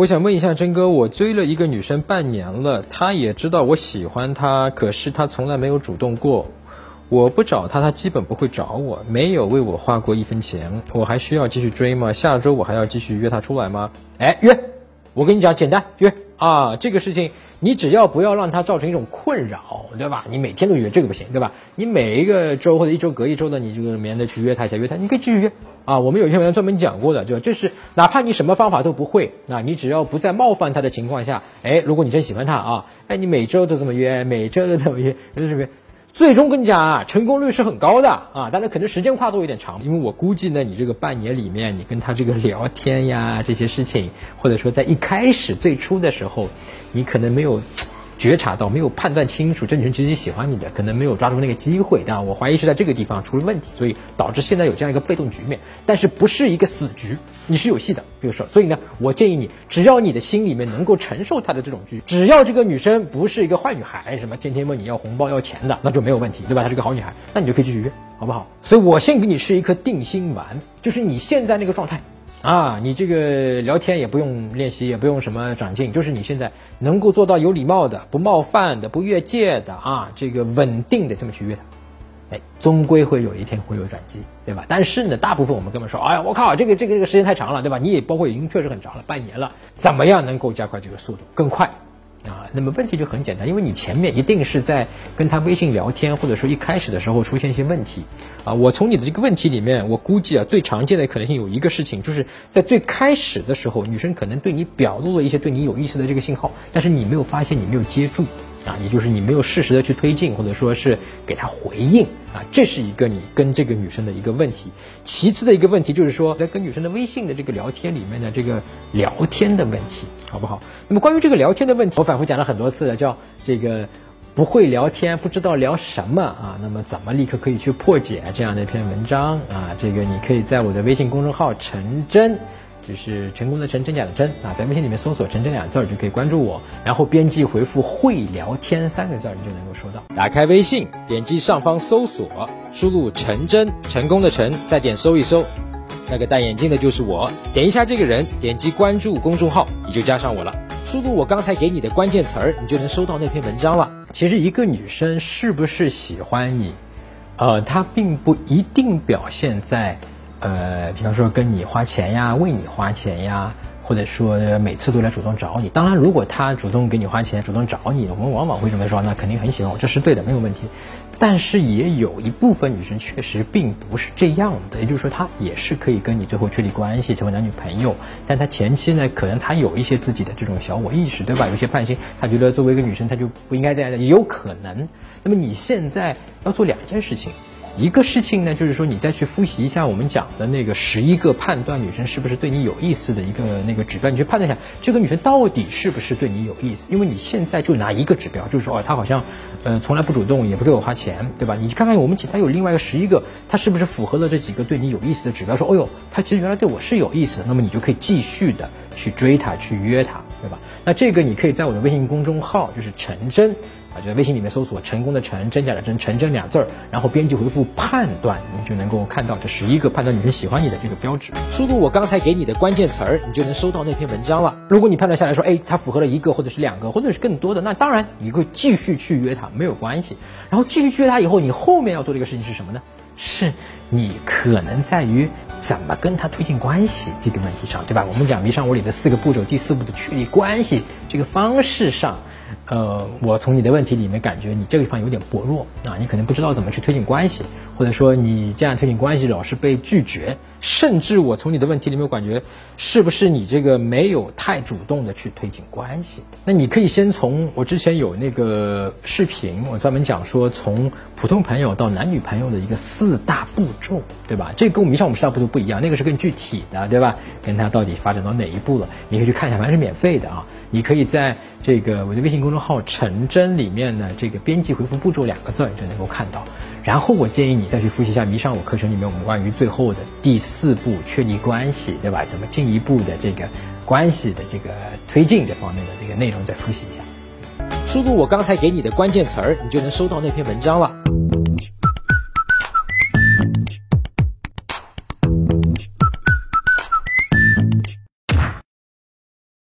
我想问一下真哥，我追了一个女生半年了，她也知道我喜欢她，可是她从来没有主动过。我不找她，她基本不会找我，没有为我花过一分钱。我还需要继续追吗？下周我还要继续约她出来吗？哎，约！我跟你讲，简单约啊，这个事情你只要不要让她造成一种困扰，对吧？你每天都约这个不行，对吧？你每一个周或者一周隔一周的，你就免得去约她一下，约她，你可以继续约。啊，我们有一篇文章专门讲过的，就这是哪怕你什么方法都不会，那你只要不在冒犯他的情况下，哎，如果你真喜欢他啊，哎，你每周都这么约，每周都这么约，就是什么？最终跟你讲啊，成功率是很高的啊，当然可能时间跨度有点长，因为我估计呢，你这个半年里面，你跟他这个聊天呀这些事情，或者说在一开始最初的时候，你可能没有。觉察到没有判断清楚，这女生其实喜欢你的，可能没有抓住那个机会，但我怀疑是在这个地方出了问题，所以导致现在有这样一个被动局面，但是不是一个死局，你是有戏的这个事儿，所以呢，我建议你，只要你的心里面能够承受她的这种局，只要这个女生不是一个坏女孩，什么天天问你要红包要钱的，那就没有问题，对吧？她是个好女孩，那你就可以继续约，好不好？所以我先给你吃一颗定心丸，就是你现在那个状态。啊，你这个聊天也不用练习，也不用什么长进，就是你现在能够做到有礼貌的、不冒犯的、不越界的啊，这个稳定的这么去约他，哎，终归会有一天会有转机，对吧？但是呢，大部分我们哥们说，哎呀，我靠，这个这个这个时间太长了，对吧？你也包括已经确实很长了，半年了，怎么样能够加快这个速度更快？那么问题就很简单，因为你前面一定是在跟他微信聊天，或者说一开始的时候出现一些问题，啊，我从你的这个问题里面，我估计啊，最常见的可能性有一个事情，就是在最开始的时候，女生可能对你表露了一些对你有意思的这个信号，但是你没有发现，你没有接住。啊，也就是你没有适时的去推进，或者说是给他回应啊，这是一个你跟这个女生的一个问题。其次的一个问题就是说，在跟女生的微信的这个聊天里面的这个聊天的问题，好不好？那么关于这个聊天的问题，我反复讲了很多次了，叫这个不会聊天，不知道聊什么啊。那么怎么立刻可以去破解这样的一篇文章啊？这个你可以在我的微信公众号陈真。就是成功的成真假的真啊，在微信里面搜索“陈真”两字儿就可以关注我，然后编辑回复“会聊天”三个字儿，你就能够收到。打开微信，点击上方搜索，输入“陈真”，成功的成，再点搜一搜，那个戴眼镜的就是我，点一下这个人，点击关注公众号，你就加上我了。输入我刚才给你的关键词儿，你就能收到那篇文章了。其实一个女生是不是喜欢你，呃，她并不一定表现在。呃，比方说跟你花钱呀，为你花钱呀，或者说每次都来主动找你。当然，如果他主动给你花钱，主动找你，我们往往会这么说，那肯定很喜欢我，这是对的，没有问题。但是也有一部分女生确实并不是这样的，也就是说，她也是可以跟你最后确立关系，成为男女朋友。但她前期呢，可能她有一些自己的这种小我意识，对吧？有些叛心，她觉得作为一个女生，她就不应该这样的，也有可能。那么你现在要做两件事情。一个事情呢，就是说你再去复习一下我们讲的那个十一个判断女生是不是对你有意思的一个那个指标，你去判断一下这个女生到底是不是对你有意思。因为你现在就拿一个指标，就是说哦，她好像呃从来不主动，也不给我花钱，对吧？你看看我们其他有另外一个十一个，她是不是符合了这几个对你有意思的指标？说哦哟，她其实原来对我是有意思的，那么你就可以继续的去追她，去约她，对吧？那这个你可以在我的微信公众号，就是陈真。啊，就在微信里面搜索“成功的成，真假的真，成真”两字儿，然后编辑回复“判断”，你就能够看到这十一个判断女生喜欢你的这个标志。输入我刚才给你的关键词儿，你就能收到那篇文章了。如果你判断下来说，哎，它符合了一个或者是两个，或者是更多的，那当然你会继续去约他，没有关系。然后继续去约他以后，你后面要做的一个事情是什么呢？是你可能在于怎么跟他推进关系这个问题上，对吧？我们讲迷上我里的四个步骤，第四步的确立关系这个方式上。呃，我从你的问题里面感觉你这个地方有点薄弱啊，你可能不知道怎么去推进关系，或者说你这样推进关系老是被拒绝，甚至我从你的问题里面感觉是不是你这个没有太主动的去推进关系？那你可以先从我之前有那个视频，我专门讲说从普通朋友到男女朋友的一个四大步骤，对吧？这跟我们以上我们四大步骤不一样，那个是更具体的，对吧？跟他到底发展到哪一步了？你可以去看一下，反正是免费的啊。你可以在这个我的微信公众号“陈真”里面呢，这个编辑回复“步骤”两个字，你就能够看到。然后我建议你再去复习一下《迷上我》课程里面我们关于最后的第四步确立关系，对吧？怎么进一步的这个关系的这个推进这方面的这个内容再复习一下。输入我刚才给你的关键词儿，你就能收到那篇文章了。